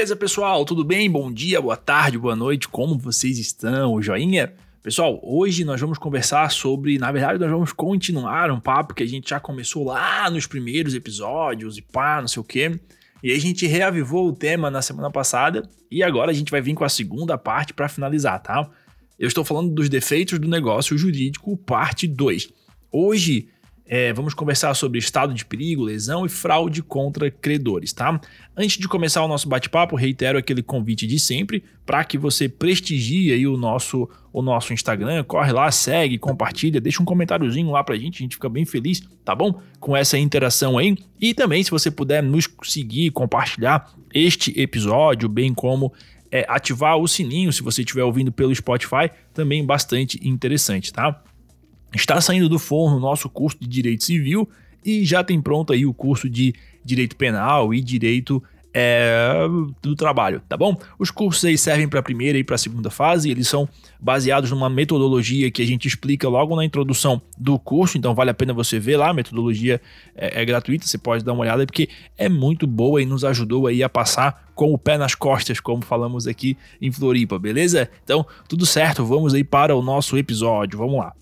Beleza, pessoal? Tudo bem? Bom dia, boa tarde, boa noite. Como vocês estão? Joinha? Pessoal, hoje nós vamos conversar sobre, na verdade, nós vamos continuar um papo que a gente já começou lá nos primeiros episódios e pá, não sei o quê. E a gente reavivou o tema na semana passada e agora a gente vai vir com a segunda parte para finalizar, tá? Eu estou falando dos defeitos do negócio jurídico, parte 2. Hoje é, vamos conversar sobre estado de perigo, lesão e fraude contra credores, tá? Antes de começar o nosso bate-papo, reitero aquele convite de sempre para que você prestigie aí o nosso, o nosso Instagram, corre lá, segue, compartilha, deixa um comentáriozinho lá pra gente, a gente fica bem feliz, tá bom? Com essa interação aí. E também, se você puder nos seguir, compartilhar este episódio, bem como é, ativar o sininho se você estiver ouvindo pelo Spotify, também bastante interessante, tá? Está saindo do forno o nosso curso de Direito Civil e já tem pronto aí o curso de Direito Penal e Direito é, do Trabalho, tá bom? Os cursos aí servem para a primeira e para a segunda fase, eles são baseados numa metodologia que a gente explica logo na introdução do curso, então vale a pena você ver lá, a metodologia é, é gratuita, você pode dar uma olhada porque é muito boa e nos ajudou aí a passar com o pé nas costas, como falamos aqui em Floripa, beleza? Então, tudo certo, vamos aí para o nosso episódio, vamos lá.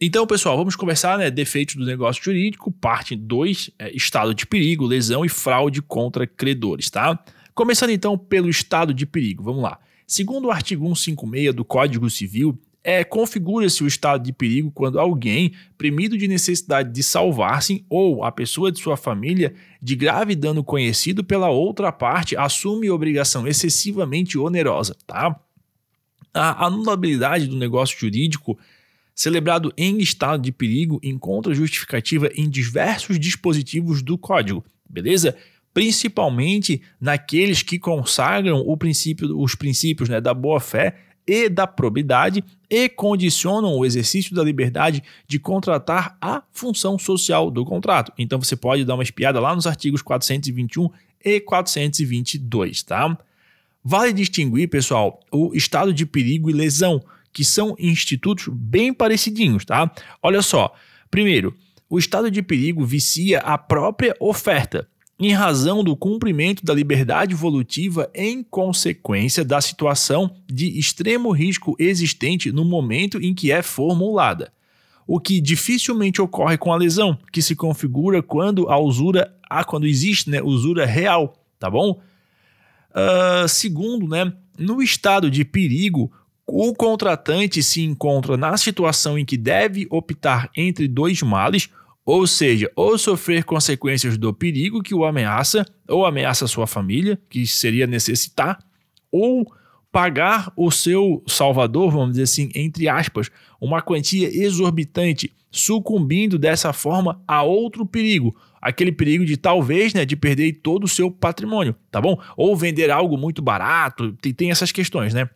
Então, pessoal, vamos conversar, né? Defeitos do negócio jurídico, parte 2, é, estado de perigo, lesão e fraude contra credores, tá? Começando então pelo estado de perigo, vamos lá. Segundo o artigo 156 do Código Civil, é, configura-se o estado de perigo quando alguém, premido de necessidade de salvar-se ou a pessoa de sua família de grave dano conhecido pela outra parte, assume obrigação excessivamente onerosa, tá? A anulabilidade do negócio jurídico celebrado em estado de perigo, encontra justificativa em diversos dispositivos do código, beleza? Principalmente naqueles que consagram princípio, os princípios né, da boa-fé e da probidade e condicionam o exercício da liberdade de contratar a função social do contrato. Então você pode dar uma espiada lá nos artigos 421 e 422, tá? Vale distinguir, pessoal, o estado de perigo e lesão que são institutos bem parecidinhos, tá? Olha só. Primeiro, o estado de perigo vicia a própria oferta, em razão do cumprimento da liberdade evolutiva em consequência da situação de extremo risco existente no momento em que é formulada. O que dificilmente ocorre com a lesão, que se configura quando a usura, ah, quando existe né, usura real, tá bom? Uh, segundo, né, no estado de perigo, o contratante se encontra na situação em que deve optar entre dois males, ou seja, ou sofrer consequências do perigo que o ameaça, ou ameaça sua família, que seria necessitar, ou pagar o seu salvador, vamos dizer assim, entre aspas, uma quantia exorbitante, sucumbindo dessa forma a outro perigo, aquele perigo de talvez, né, de perder todo o seu patrimônio, tá bom? Ou vender algo muito barato, tem, essas questões, né?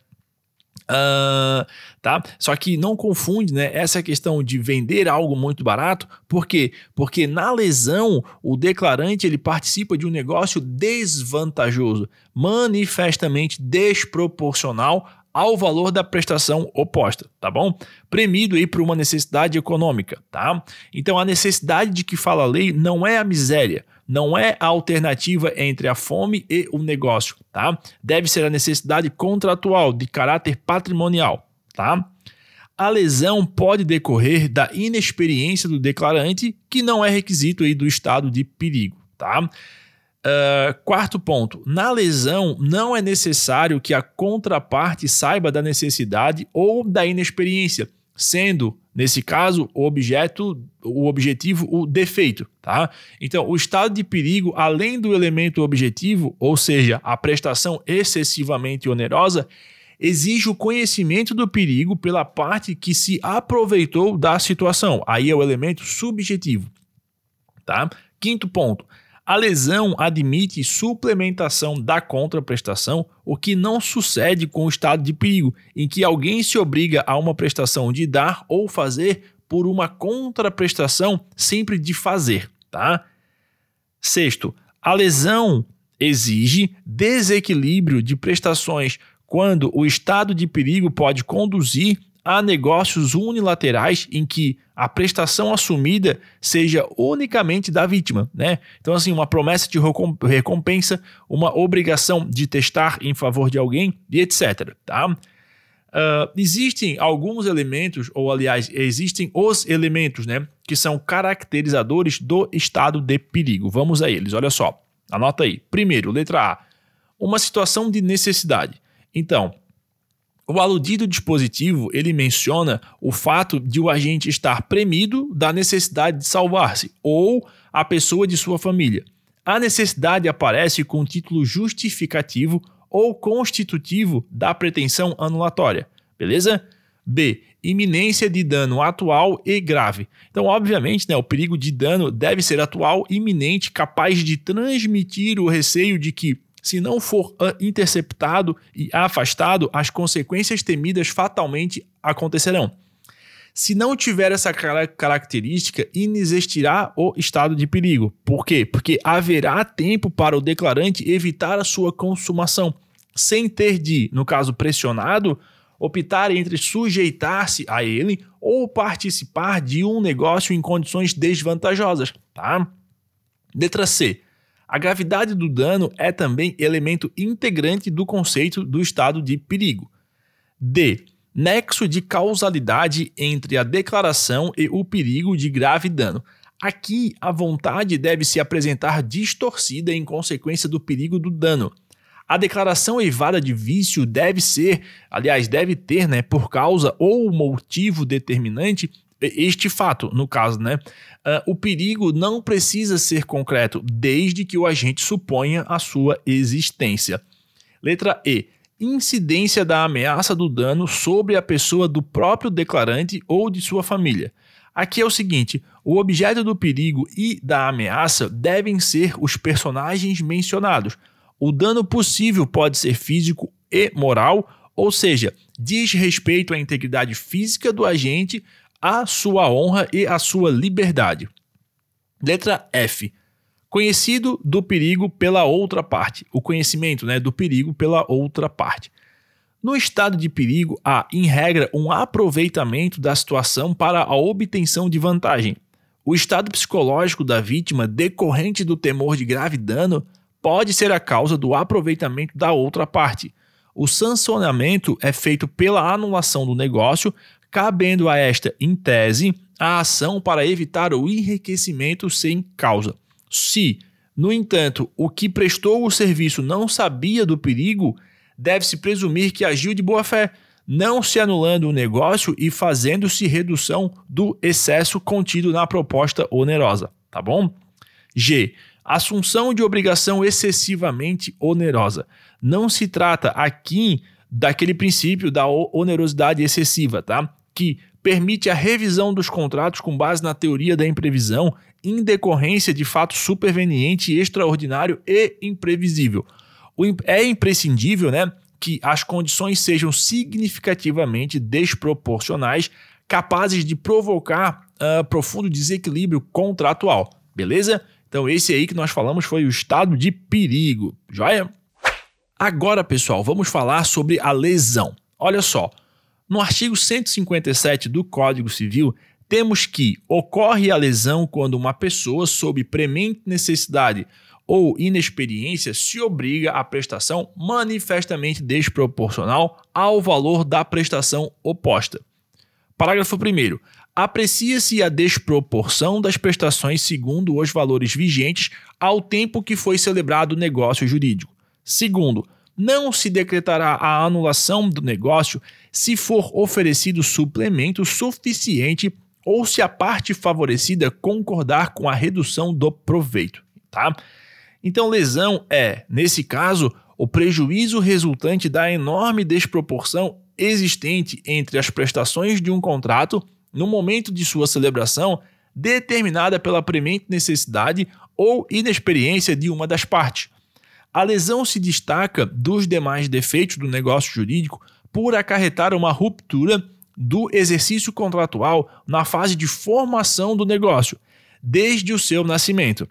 Uh, tá? Só que não confunde né, essa questão de vender algo muito barato, por quê? Porque na lesão o declarante ele participa de um negócio desvantajoso, manifestamente desproporcional ao valor da prestação oposta, tá bom? Premido aí por uma necessidade econômica, tá? Então a necessidade de que fala a lei não é a miséria, não é a alternativa entre a fome e o negócio, tá? Deve ser a necessidade contratual de caráter patrimonial, tá? A lesão pode decorrer da inexperiência do declarante, que não é requisito aí do estado de perigo, tá? Uh, quarto ponto: na lesão, não é necessário que a contraparte saiba da necessidade ou da inexperiência, sendo Nesse caso, o objeto, o objetivo, o defeito, tá? Então, o estado de perigo, além do elemento objetivo, ou seja, a prestação excessivamente onerosa, exige o conhecimento do perigo pela parte que se aproveitou da situação. Aí é o elemento subjetivo, tá? Quinto ponto, a lesão admite suplementação da contraprestação, o que não sucede com o estado de perigo, em que alguém se obriga a uma prestação de dar ou fazer por uma contraprestação sempre de fazer, tá? Sexto, a lesão exige desequilíbrio de prestações quando o estado de perigo pode conduzir a negócios unilaterais em que a prestação assumida seja unicamente da vítima, né? Então, assim, uma promessa de recompensa, uma obrigação de testar em favor de alguém e etc. Tá? Uh, existem alguns elementos, ou aliás, existem os elementos, né, que são caracterizadores do estado de perigo. Vamos a eles, olha só, anota aí. Primeiro, letra A, uma situação de necessidade. Então, o aludido dispositivo ele menciona o fato de o agente estar premido da necessidade de salvar-se ou a pessoa de sua família. A necessidade aparece com título justificativo ou constitutivo da pretensão anulatória. Beleza? B. Iminência de dano atual e grave. Então, obviamente, né, o perigo de dano deve ser atual, iminente, capaz de transmitir o receio de que se não for ah, interceptado e afastado, as consequências temidas fatalmente acontecerão. Se não tiver essa característica, inexistirá o estado de perigo. Por quê? Porque haverá tempo para o declarante evitar a sua consumação, sem ter de, no caso pressionado, optar entre sujeitar-se a ele ou participar de um negócio em condições desvantajosas, tá? Letra C. A gravidade do dano é também elemento integrante do conceito do estado de perigo. D. Nexo de causalidade entre a declaração e o perigo de grave dano. Aqui, a vontade deve se apresentar distorcida em consequência do perigo do dano. A declaração eivada de vício deve ser, aliás, deve ter, né, por causa ou motivo determinante, este fato, no caso, né? Uh, o perigo não precisa ser concreto, desde que o agente suponha a sua existência. Letra E. Incidência da ameaça do dano sobre a pessoa do próprio declarante ou de sua família. Aqui é o seguinte: o objeto do perigo e da ameaça devem ser os personagens mencionados. O dano possível pode ser físico e moral, ou seja, diz respeito à integridade física do agente, a sua honra e a sua liberdade. Letra F. Conhecido do perigo pela outra parte. O conhecimento né, do perigo pela outra parte. No estado de perigo, há, em regra, um aproveitamento da situação para a obtenção de vantagem. O estado psicológico da vítima, decorrente do temor de grave dano, pode ser a causa do aproveitamento da outra parte. O sancionamento é feito pela anulação do negócio, cabendo a esta, em tese, a ação para evitar o enriquecimento sem causa. Se, no entanto, o que prestou o serviço não sabia do perigo, deve-se presumir que agiu de boa fé, não se anulando o negócio e fazendo-se redução do excesso contido na proposta onerosa, tá bom? G. Assunção de obrigação excessivamente onerosa. Não se trata aqui daquele princípio da onerosidade excessiva, tá? Que permite a revisão dos contratos com base na teoria da imprevisão em decorrência de fato superveniente, extraordinário e imprevisível. É imprescindível né, que as condições sejam significativamente desproporcionais, capazes de provocar uh, profundo desequilíbrio contratual. Beleza? Então, esse aí que nós falamos foi o estado de perigo. Joia? Agora, pessoal, vamos falar sobre a lesão. Olha só. No artigo 157 do Código Civil, temos que ocorre a lesão quando uma pessoa, sob premente necessidade ou inexperiência, se obriga à prestação manifestamente desproporcional ao valor da prestação oposta. Parágrafo 1. Aprecia-se a desproporção das prestações segundo os valores vigentes ao tempo que foi celebrado o negócio jurídico. Segundo, não se decretará a anulação do negócio se for oferecido suplemento suficiente ou se a parte favorecida concordar com a redução do proveito, tá? Então, lesão é, nesse caso, o prejuízo resultante da enorme desproporção existente entre as prestações de um contrato no momento de sua celebração, determinada pela premente necessidade ou inexperiência de uma das partes. A lesão se destaca dos demais defeitos do negócio jurídico por acarretar uma ruptura do exercício contratual na fase de formação do negócio, desde o seu nascimento.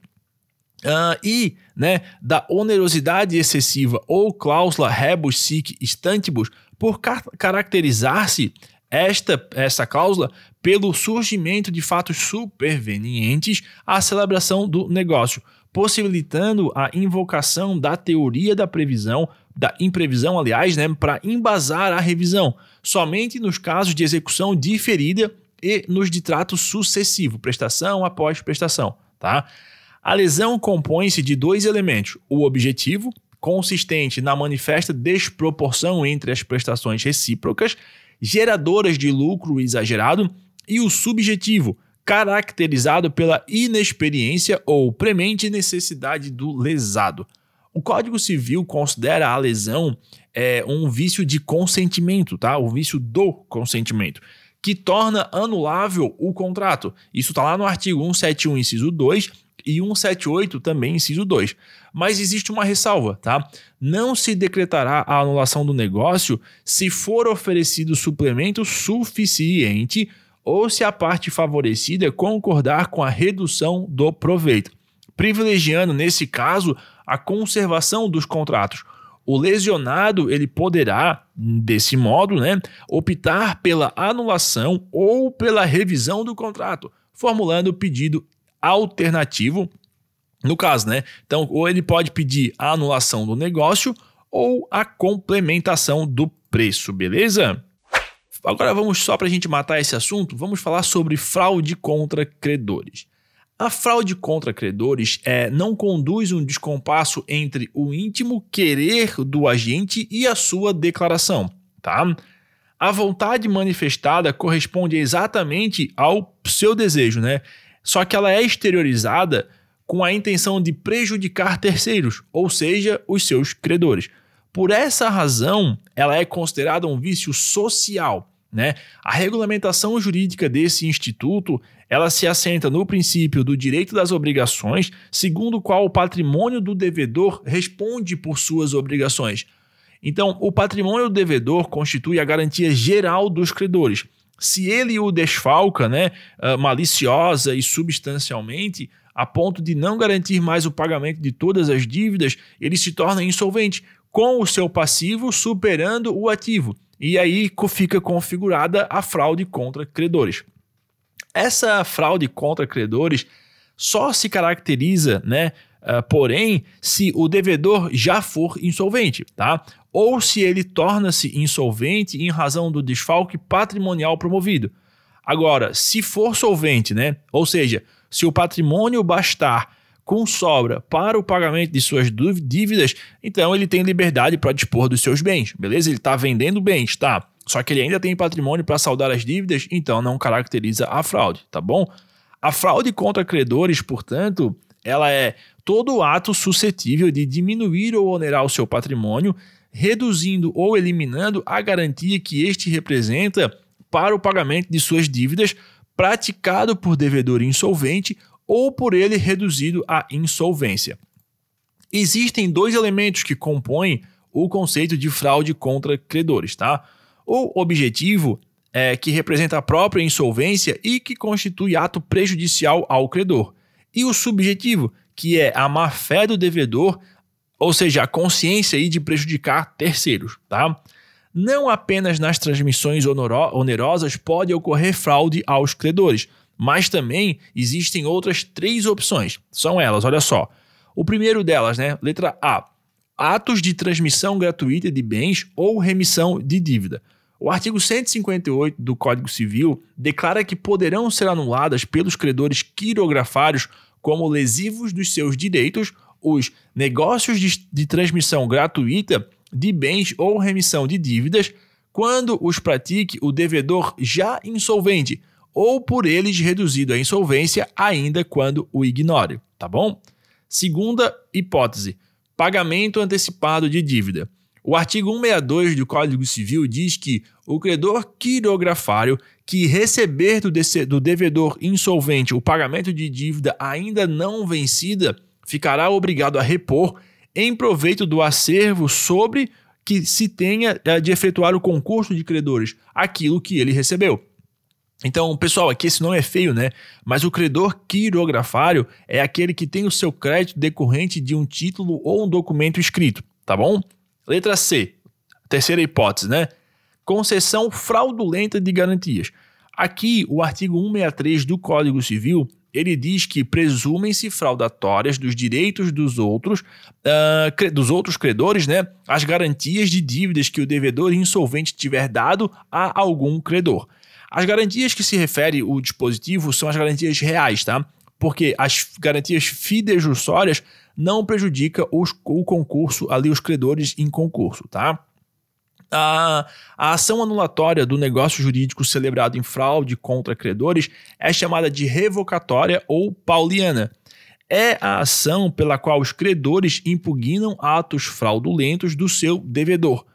Uh, e né, da onerosidade excessiva ou cláusula rebus sic stantibus por car caracterizar-se esta, esta cláusula pelo surgimento de fatos supervenientes à celebração do negócio, possibilitando a invocação da teoria da previsão, da imprevisão, aliás, né, para embasar a revisão, somente nos casos de execução diferida e nos de trato sucessivo, prestação após prestação, tá? A lesão compõe-se de dois elementos: o objetivo, consistente na manifesta desproporção entre as prestações recíprocas, geradoras de lucro exagerado, e o subjetivo, caracterizado pela inexperiência ou premente necessidade do lesado. O Código Civil considera a lesão é, um vício de consentimento, tá? O vício do consentimento, que torna anulável o contrato. Isso está lá no artigo 171, inciso 2 e 178 também, inciso 2. Mas existe uma ressalva, tá? Não se decretará a anulação do negócio se for oferecido suplemento suficiente ou se a parte favorecida concordar com a redução do proveito, privilegiando nesse caso a conservação dos contratos. O lesionado ele poderá, desse modo, né, optar pela anulação ou pela revisão do contrato, formulando pedido alternativo. No caso, né? Então, ou ele pode pedir a anulação do negócio ou a complementação do preço, beleza? Agora vamos só para a gente matar esse assunto, vamos falar sobre fraude contra credores. A fraude contra credores é, não conduz um descompasso entre o íntimo querer do agente e a sua declaração, tá? A vontade manifestada corresponde exatamente ao seu desejo, né? Só que ela é exteriorizada com a intenção de prejudicar terceiros, ou seja, os seus credores. Por essa razão, ela é considerada um vício social né? A regulamentação jurídica desse instituto ela se assenta no princípio do direito das obrigações, segundo o qual o patrimônio do devedor responde por suas obrigações. Então, o patrimônio do devedor constitui a garantia geral dos credores. Se ele o desfalca, né, ah, maliciosa e substancialmente, a ponto de não garantir mais o pagamento de todas as dívidas, ele se torna insolvente, com o seu passivo superando o ativo. E aí fica configurada a fraude contra credores. Essa fraude contra credores só se caracteriza, né? Uh, porém, se o devedor já for insolvente, tá? Ou se ele torna-se insolvente em razão do desfalque patrimonial promovido. Agora, se for solvente, né? Ou seja, se o patrimônio bastar com sobra para o pagamento de suas dívidas, então ele tem liberdade para dispor dos seus bens, beleza? Ele está vendendo bens, tá? Só que ele ainda tem patrimônio para saldar as dívidas, então não caracteriza a fraude, tá bom? A fraude contra credores, portanto, ela é todo ato suscetível de diminuir ou onerar o seu patrimônio, reduzindo ou eliminando a garantia que este representa para o pagamento de suas dívidas, praticado por devedor insolvente ou por ele reduzido à insolvência. Existem dois elementos que compõem o conceito de fraude contra credores, tá? O objetivo é que representa a própria insolvência e que constitui ato prejudicial ao credor. E o subjetivo, que é a má-fé do devedor, ou seja, a consciência aí de prejudicar terceiros, tá? Não apenas nas transmissões onerosas pode ocorrer fraude aos credores, mas também existem outras três opções. São elas, olha só. O primeiro delas, né? Letra A. Atos de transmissão gratuita de bens ou remissão de dívida. O artigo 158 do Código Civil declara que poderão ser anuladas pelos credores quirografários como lesivos dos seus direitos os negócios de, de transmissão gratuita de bens ou remissão de dívidas quando os pratique o devedor já insolvente ou por eles reduzido à insolvência ainda quando o ignore, tá bom? Segunda hipótese: pagamento antecipado de dívida. O artigo 162 do Código Civil diz que o credor quirografário que receber do, do devedor insolvente o pagamento de dívida ainda não vencida ficará obrigado a repor em proveito do acervo sobre que se tenha eh, de efetuar o concurso de credores aquilo que ele recebeu. Então, pessoal, aqui esse nome é feio, né? Mas o credor quirografário é aquele que tem o seu crédito decorrente de um título ou um documento escrito, tá bom? Letra C, terceira hipótese, né? concessão fraudulenta de garantias. Aqui, o artigo 163 do Código Civil ele diz que presumem-se fraudatórias dos direitos dos outros, uh, dos outros credores, né, as garantias de dívidas que o devedor insolvente tiver dado a algum credor. As garantias que se refere o dispositivo são as garantias reais, tá? Porque as garantias fidejussórias não prejudicam os, o concurso ali os credores em concurso, tá? A, a ação anulatória do negócio jurídico celebrado em fraude contra credores é chamada de revocatória ou pauliana. É a ação pela qual os credores impugnam atos fraudulentos do seu devedor.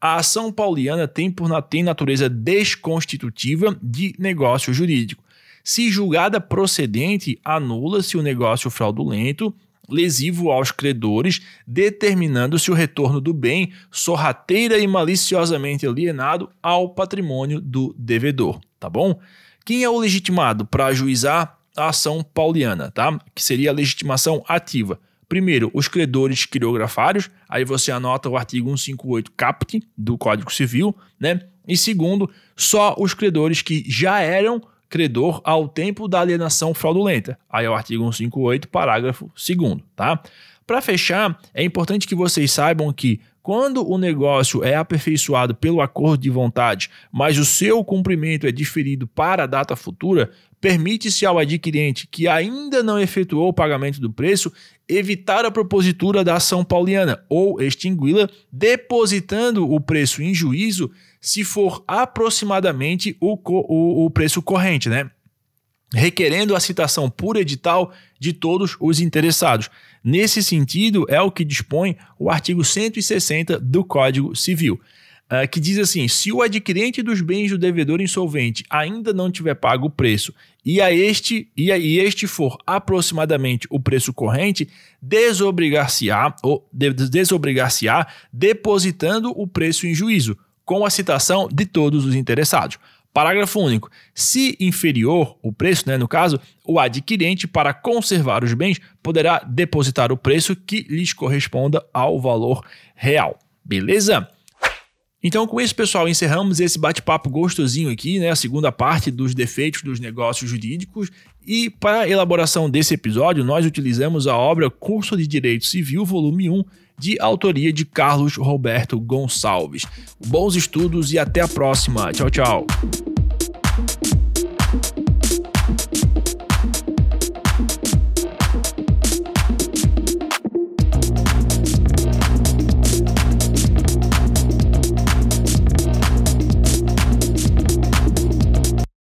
A ação pauliana tem, por, tem natureza desconstitutiva de negócio jurídico. Se julgada procedente, anula-se o negócio fraudulento lesivo aos credores, determinando-se o retorno do bem sorrateira e maliciosamente alienado ao patrimônio do devedor, tá bom? Quem é o legitimado para ajuizar a ação pauliana, tá? Que seria a legitimação ativa. Primeiro, os credores criografários, aí você anota o artigo 158 caput do Código Civil, né? E segundo, só os credores que já eram credor ao tempo da alienação fraudulenta. Aí é o artigo 158, parágrafo 2 tá? Para fechar, é importante que vocês saibam que quando o negócio é aperfeiçoado pelo acordo de vontade, mas o seu cumprimento é diferido para a data futura, permite-se ao adquirente que ainda não efetuou o pagamento do preço evitar a propositura da ação pauliana ou extingui-la, depositando o preço em juízo se for aproximadamente o, o, o preço corrente, né? requerendo a citação por edital de todos os interessados. Nesse sentido, é o que dispõe o artigo 160 do Código Civil, uh, que diz assim: se o adquirente dos bens do devedor insolvente ainda não tiver pago o preço e a este e, a, este for aproximadamente o preço corrente, desobrigar-se-á ou desobrigar-se-á depositando o preço em juízo com a citação de todos os interessados. Parágrafo único. Se inferior o preço, né, no caso, o adquirente, para conservar os bens, poderá depositar o preço que lhes corresponda ao valor real. Beleza? Então, com isso, pessoal, encerramos esse bate-papo gostosinho aqui, né? A segunda parte dos defeitos dos negócios jurídicos. E para a elaboração desse episódio, nós utilizamos a obra Curso de Direito Civil, volume 1, de autoria de Carlos Roberto Gonçalves. Bons estudos e até a próxima. Tchau, tchau.